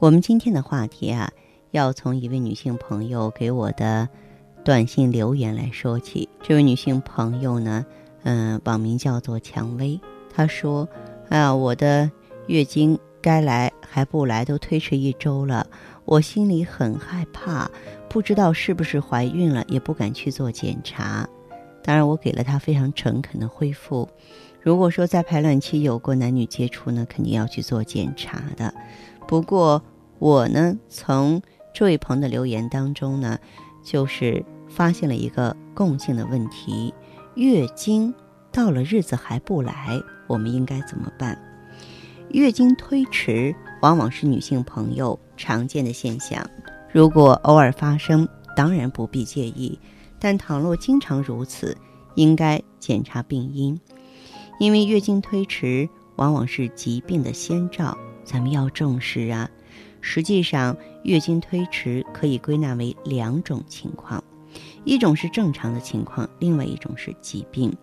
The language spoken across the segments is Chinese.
我们今天的话题啊，要从一位女性朋友给我的短信留言来说起。这位女性朋友呢，嗯，网名叫做蔷薇，她说：“啊，我的月经该来还不来，都推迟一周了。”我心里很害怕，不知道是不是怀孕了，也不敢去做检查。当然，我给了她非常诚恳的回复。如果说在排卵期有过男女接触呢，肯定要去做检查的。不过我呢，从这位朋友的留言当中呢，就是发现了一个共性的问题：月经到了日子还不来，我们应该怎么办？月经推迟往往是女性朋友常见的现象，如果偶尔发生，当然不必介意；但倘若经常如此，应该检查病因，因为月经推迟往往是疾病的先兆，咱们要重视啊。实际上，月经推迟可以归纳为两种情况，一种是正常的情况，另外一种是疾病。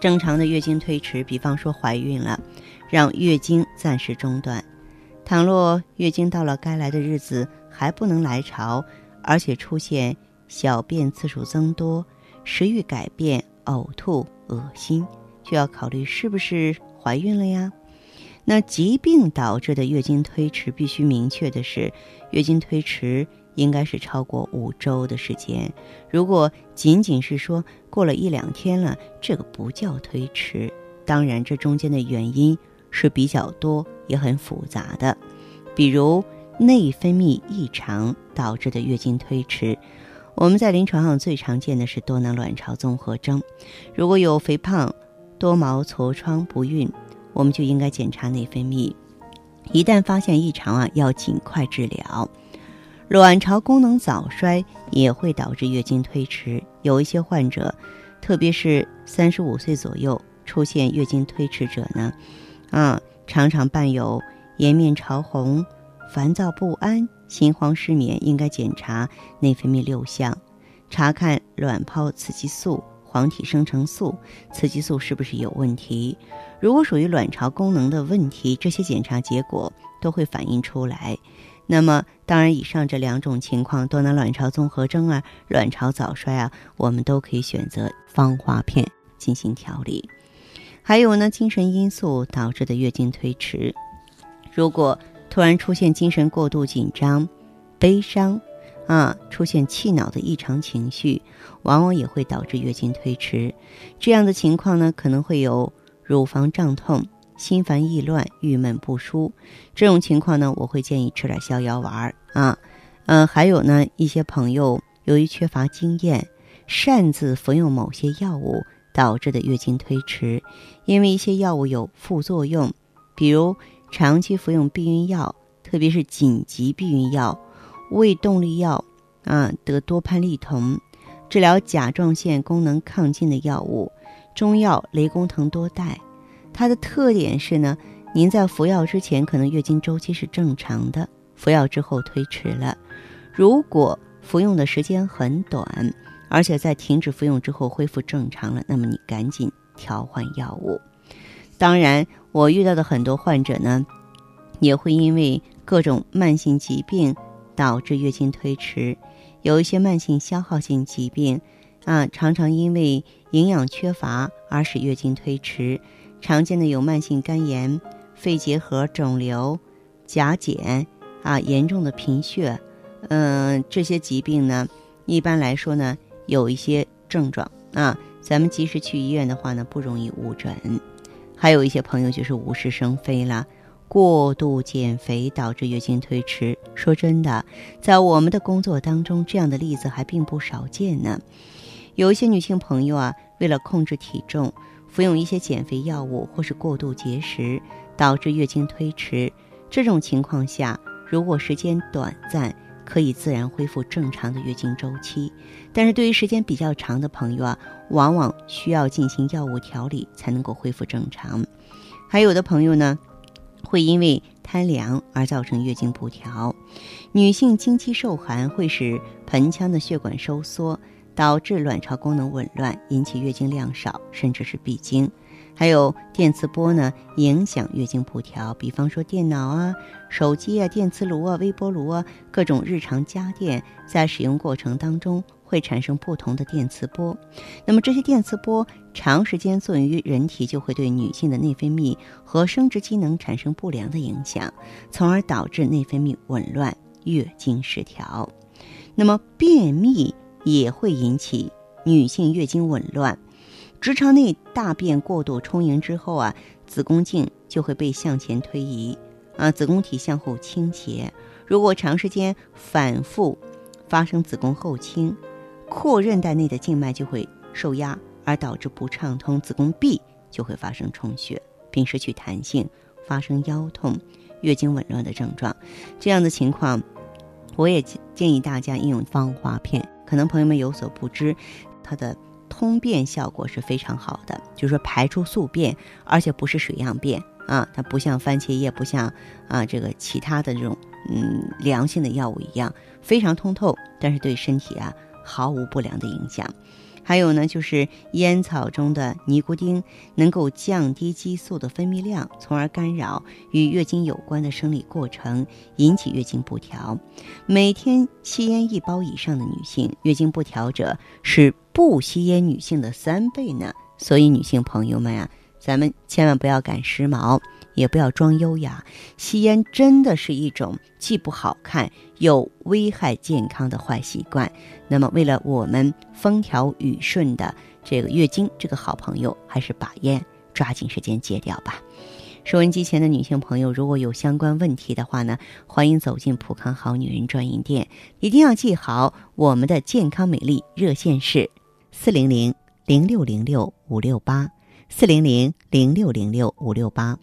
正常的月经推迟，比方说怀孕了，让月经暂时中断；倘若月经到了该来的日子还不能来潮，而且出现小便次数增多、食欲改变、呕吐、恶心，就要考虑是不是怀孕了呀？那疾病导致的月经推迟，必须明确的是，月经推迟。应该是超过五周的时间。如果仅仅是说过了一两天了，这个不叫推迟。当然，这中间的原因是比较多，也很复杂的。比如内分泌异常导致的月经推迟。我们在临床上最常见的是多囊卵巢综合征。如果有肥胖、多毛、痤疮、不孕，我们就应该检查内分泌。一旦发现异常啊，要尽快治疗。卵巢功能早衰也会导致月经推迟，有一些患者，特别是三十五岁左右出现月经推迟者呢，啊，常常伴有颜面潮红、烦躁不安、心慌失眠，应该检查内分泌六项，查看卵泡雌激素、黄体生成素、雌激素是不是有问题。如果属于卵巢功能的问题，这些检查结果都会反映出来。那么，当然，以上这两种情况，多囊卵巢综合征啊，卵巢早衰啊，我们都可以选择芳华片进行调理。还有呢，精神因素导致的月经推迟，如果突然出现精神过度紧张、悲伤啊，出现气恼的异常情绪，往往也会导致月经推迟。这样的情况呢，可能会有乳房胀痛。心烦意乱、郁闷不舒，这种情况呢，我会建议吃点逍遥丸儿啊。嗯，还有呢，一些朋友由于缺乏经验，擅自服用某些药物导致的月经推迟，因为一些药物有副作用，比如长期服用避孕药，特别是紧急避孕药、胃动力药啊，得多潘利酮，治疗甲状腺功能亢进的药物，中药雷公藤多肽。它的特点是呢，您在服药之前可能月经周期是正常的，服药之后推迟了。如果服用的时间很短，而且在停止服用之后恢复正常了，那么你赶紧调换药物。当然，我遇到的很多患者呢，也会因为各种慢性疾病导致月经推迟，有一些慢性消耗性疾病啊，常常因为营养缺乏而使月经推迟。常见的有慢性肝炎、肺结核、肿瘤、甲减啊，严重的贫血，嗯，这些疾病呢，一般来说呢，有一些症状啊，咱们及时去医院的话呢，不容易误诊。还有一些朋友就是无事生非了，过度减肥导致月经推迟。说真的，在我们的工作当中，这样的例子还并不少见呢。有一些女性朋友啊，为了控制体重，服用一些减肥药物，或是过度节食，导致月经推迟。这种情况下，如果时间短暂，可以自然恢复正常的月经周期，但是对于时间比较长的朋友啊，往往需要进行药物调理才能够恢复正常。还有的朋友呢，会因为贪凉而造成月经不调。女性经期受寒会使盆腔的血管收缩，导致卵巢功能紊乱，引起月经量少，甚至是闭经。还有电磁波呢，影响月经不调。比方说电脑啊、手机啊、电磁炉啊、微波炉啊，各种日常家电在使用过程当中会产生不同的电磁波。那么这些电磁波长时间作用于人体，就会对女性的内分泌和生殖机能产生不良的影响，从而导致内分泌紊乱、月经失调。那么便秘也会引起女性月经紊乱。直肠内大便过度充盈之后啊，子宫颈就会被向前推移，啊，子宫体向后倾斜。如果长时间反复发生子宫后倾，阔韧带内的静脉就会受压，而导致不畅通，子宫壁就会发生充血，并失去弹性，发生腰痛、月经紊乱的症状。这样的情况，我也建议大家应用芳华片。可能朋友们有所不知，它的。通便效果是非常好的，就是说排出宿便，而且不是水样便啊，它不像番茄叶，不像啊这个其他的这种嗯凉性的药物一样非常通透，但是对身体啊毫无不良的影响。还有呢，就是烟草中的尼古丁能够降低激素的分泌量，从而干扰与月经有关的生理过程，引起月经不调。每天吸烟一包以上的女性，月经不调者是不吸烟女性的三倍呢。所以，女性朋友们啊，咱们千万不要赶时髦。也不要装优雅，吸烟真的是一种既不好看又危害健康的坏习惯。那么，为了我们风调雨顺的这个月经，这个好朋友还是把烟抓紧时间戒掉吧。收音机前的女性朋友，如果有相关问题的话呢，欢迎走进普康好女人专营店，一定要记好我们的健康美丽热线是四零零零六零六五六八四零零零六零六五六八。